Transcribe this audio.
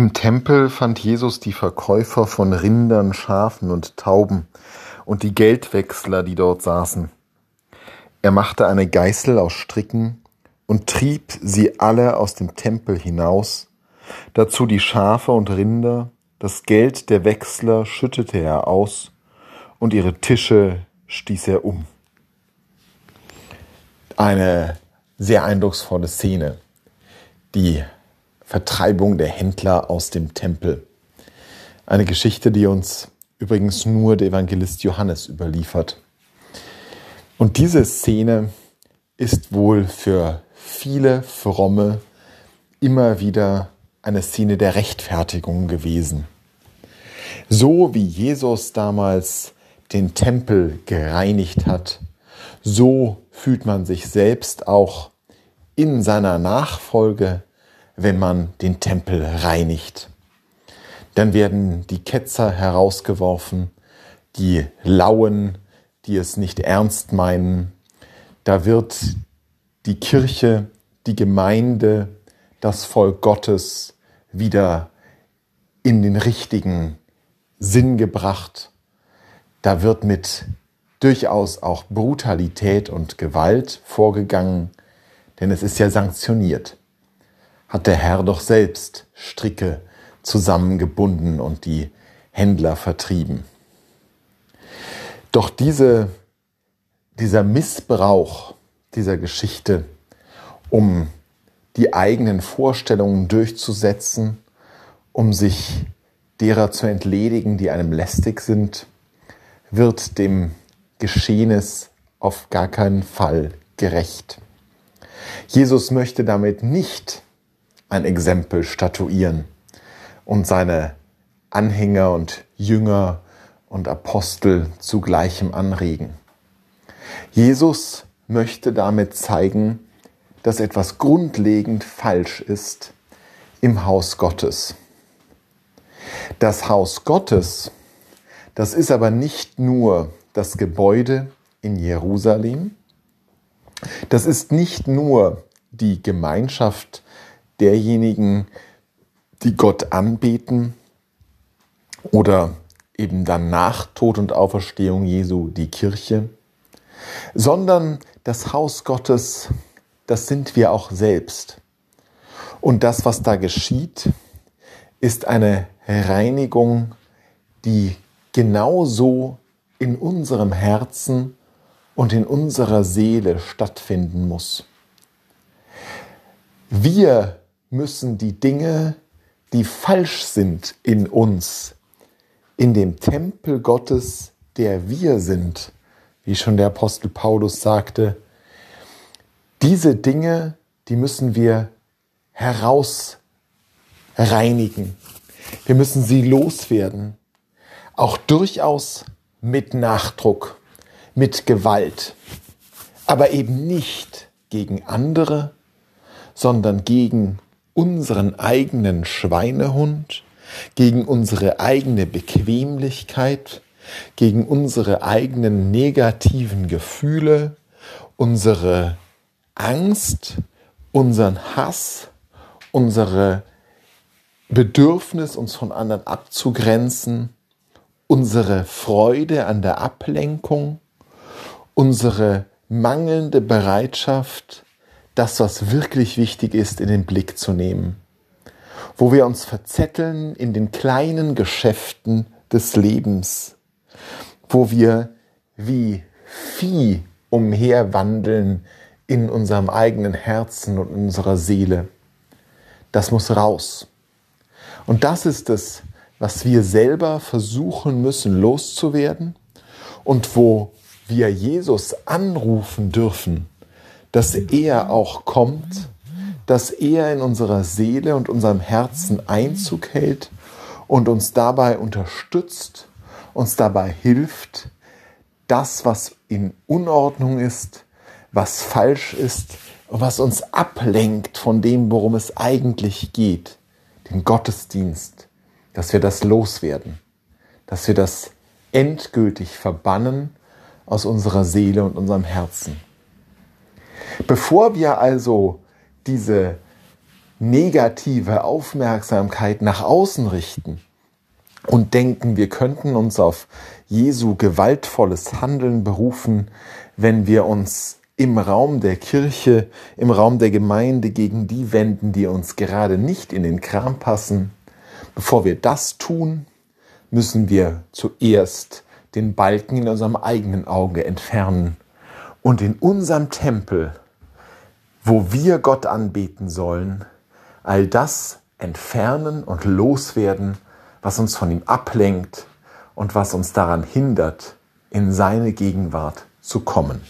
Im Tempel fand Jesus die Verkäufer von Rindern, Schafen und Tauben und die Geldwechsler, die dort saßen. Er machte eine Geißel aus Stricken und trieb sie alle aus dem Tempel hinaus, dazu die Schafe und Rinder, das Geld der Wechsler schüttete er aus, und ihre Tische stieß er um. Eine sehr eindrucksvolle Szene. Die Vertreibung der Händler aus dem Tempel. Eine Geschichte, die uns übrigens nur der Evangelist Johannes überliefert. Und diese Szene ist wohl für viele Fromme immer wieder eine Szene der Rechtfertigung gewesen. So wie Jesus damals den Tempel gereinigt hat, so fühlt man sich selbst auch in seiner Nachfolge wenn man den Tempel reinigt. Dann werden die Ketzer herausgeworfen, die Lauen, die es nicht ernst meinen. Da wird die Kirche, die Gemeinde, das Volk Gottes wieder in den richtigen Sinn gebracht. Da wird mit durchaus auch Brutalität und Gewalt vorgegangen, denn es ist ja sanktioniert hat der Herr doch selbst Stricke zusammengebunden und die Händler vertrieben. Doch diese, dieser Missbrauch dieser Geschichte, um die eigenen Vorstellungen durchzusetzen, um sich derer zu entledigen, die einem lästig sind, wird dem Geschehnis auf gar keinen Fall gerecht. Jesus möchte damit nicht ein Exempel statuieren und seine Anhänger und Jünger und Apostel zu gleichem anregen. Jesus möchte damit zeigen, dass etwas grundlegend falsch ist im Haus Gottes. Das Haus Gottes, das ist aber nicht nur das Gebäude in Jerusalem, das ist nicht nur die Gemeinschaft derjenigen, die Gott anbeten oder eben dann nach Tod und Auferstehung Jesu die Kirche, sondern das Haus Gottes, das sind wir auch selbst. Und das, was da geschieht, ist eine Reinigung, die genauso in unserem Herzen und in unserer Seele stattfinden muss. Wir müssen die Dinge, die falsch sind in uns, in dem Tempel Gottes, der wir sind, wie schon der Apostel Paulus sagte, diese Dinge, die müssen wir herausreinigen. Wir müssen sie loswerden. Auch durchaus mit Nachdruck, mit Gewalt, aber eben nicht gegen andere, sondern gegen unseren eigenen Schweinehund, gegen unsere eigene Bequemlichkeit, gegen unsere eigenen negativen Gefühle, unsere Angst, unseren Hass, unsere Bedürfnis, uns von anderen abzugrenzen, unsere Freude an der Ablenkung, unsere mangelnde Bereitschaft, das, was wirklich wichtig ist, in den Blick zu nehmen. Wo wir uns verzetteln in den kleinen Geschäften des Lebens. Wo wir wie Vieh umherwandeln in unserem eigenen Herzen und unserer Seele. Das muss raus. Und das ist es, was wir selber versuchen müssen loszuwerden und wo wir Jesus anrufen dürfen dass er auch kommt, dass er in unserer Seele und unserem Herzen Einzug hält und uns dabei unterstützt, uns dabei hilft, das, was in Unordnung ist, was falsch ist und was uns ablenkt von dem, worum es eigentlich geht, den Gottesdienst, dass wir das loswerden, dass wir das endgültig verbannen aus unserer Seele und unserem Herzen. Bevor wir also diese negative Aufmerksamkeit nach außen richten und denken, wir könnten uns auf Jesu gewaltvolles Handeln berufen, wenn wir uns im Raum der Kirche, im Raum der Gemeinde gegen die wenden, die uns gerade nicht in den Kram passen. Bevor wir das tun, müssen wir zuerst den Balken in unserem eigenen Auge entfernen und in unserem Tempel, wo wir Gott anbeten sollen, all das entfernen und loswerden, was uns von ihm ablenkt und was uns daran hindert, in seine Gegenwart zu kommen.